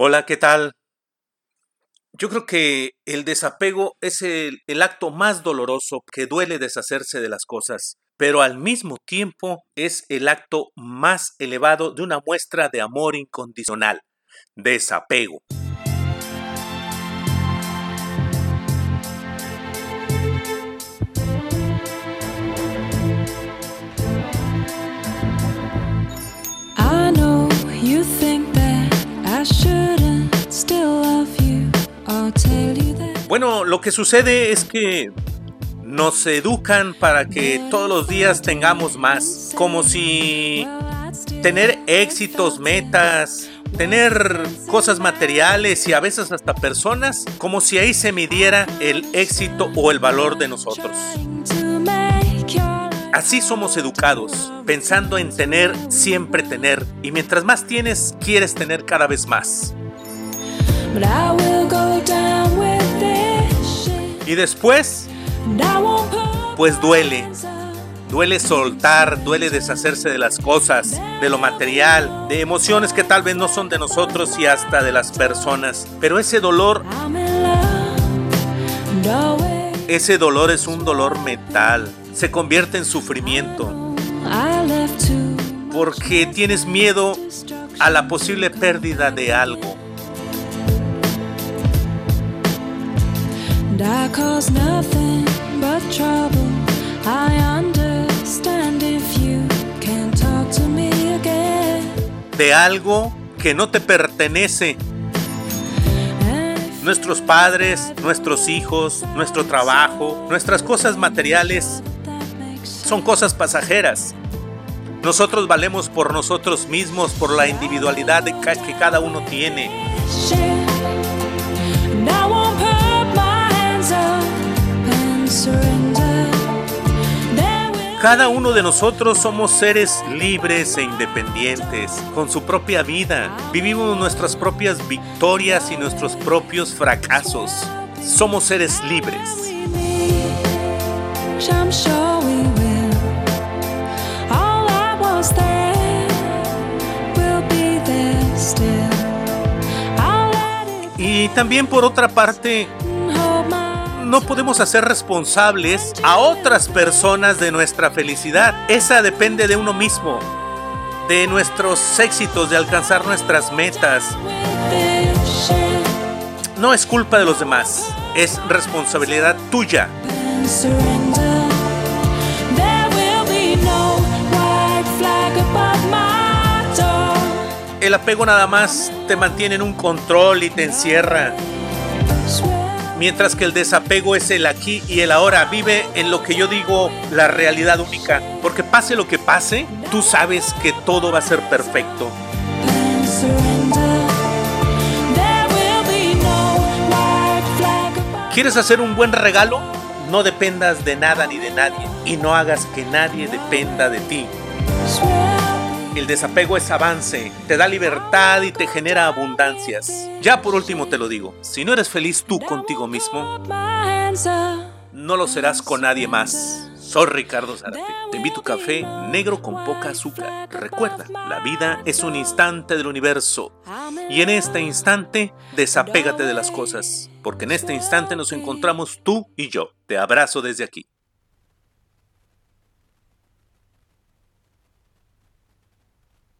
Hola, ¿qué tal? Yo creo que el desapego es el, acto más doloroso que duele deshacerse de las cosas, pero al mismo tiempo es el acto más elevado de una muestra de amor incondicional, desapego. Bueno, lo que sucede es que nos educan para que todos los días tengamos más, como si tener éxitos, metas, tener cosas materiales y a veces hasta personas, como si ahí se midiera el éxito o el valor de nosotros. Así somos educados, pensando en tener, siempre tener, y mientras más tienes, quieres tener cada vez más. Y después, pues duele. Duele soltar, duele deshacerse de las cosas, de lo material, de emociones que tal vez no son de nosotros y hasta de las personas. Pero ese dolor, ese dolor es un dolor mental, se convierte en sufrimiento. Porque tienes miedo a la posible pérdida de algo. De algo que no te pertenece. Nuestros padres, nuestros hijos, nuestro trabajo, nuestras cosas materiales son cosas pasajeras. Nosotros valemos por nosotros mismos, por la individualidad que cada uno tiene. Cada uno de nosotros somos seres libres e independientes, con su propia vida. Vivimos nuestras propias victorias y nuestros propios fracasos. Somos seres libres. Y también por otra parte, no podemos hacer responsables a otras personas de nuestra felicidad. Esa depende de uno mismo, de nuestros éxitos, de alcanzar nuestras metas. No es culpa de los demás, es responsabilidad tuya. El apego nada más te mantiene en un control y te encierra mientras que el desapego es el aquí y el ahora. Vive en lo que yo digo la realidad única, porque pase lo que pase, tú sabes que todo va a ser perfecto. ¿Quieres hacer un buen regalo? No dependas de nada ni de nadie y no hagas que nadie dependa de ti. El desapego es avance, te da libertad y te genera abundancias. Ya por último te lo digo, si no eres feliz tú contigo mismo, no lo serás con nadie más. Soy Ricardo Zárate. Te invito a café negro con poca azúcar. Recuerda, la vida es un instante del universo. Y en este instante, desapégate de las cosas. Porque en este instante nos encontramos tú y yo. Te abrazo desde aquí.